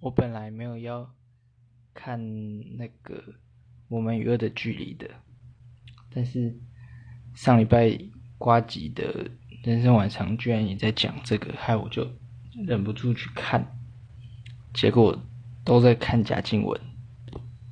我本来没有要看那个《我们与恶的距离》的，但是上礼拜瓜吉的人生晚上居然也在讲这个，害我就忍不住去看，结果都在看贾静雯，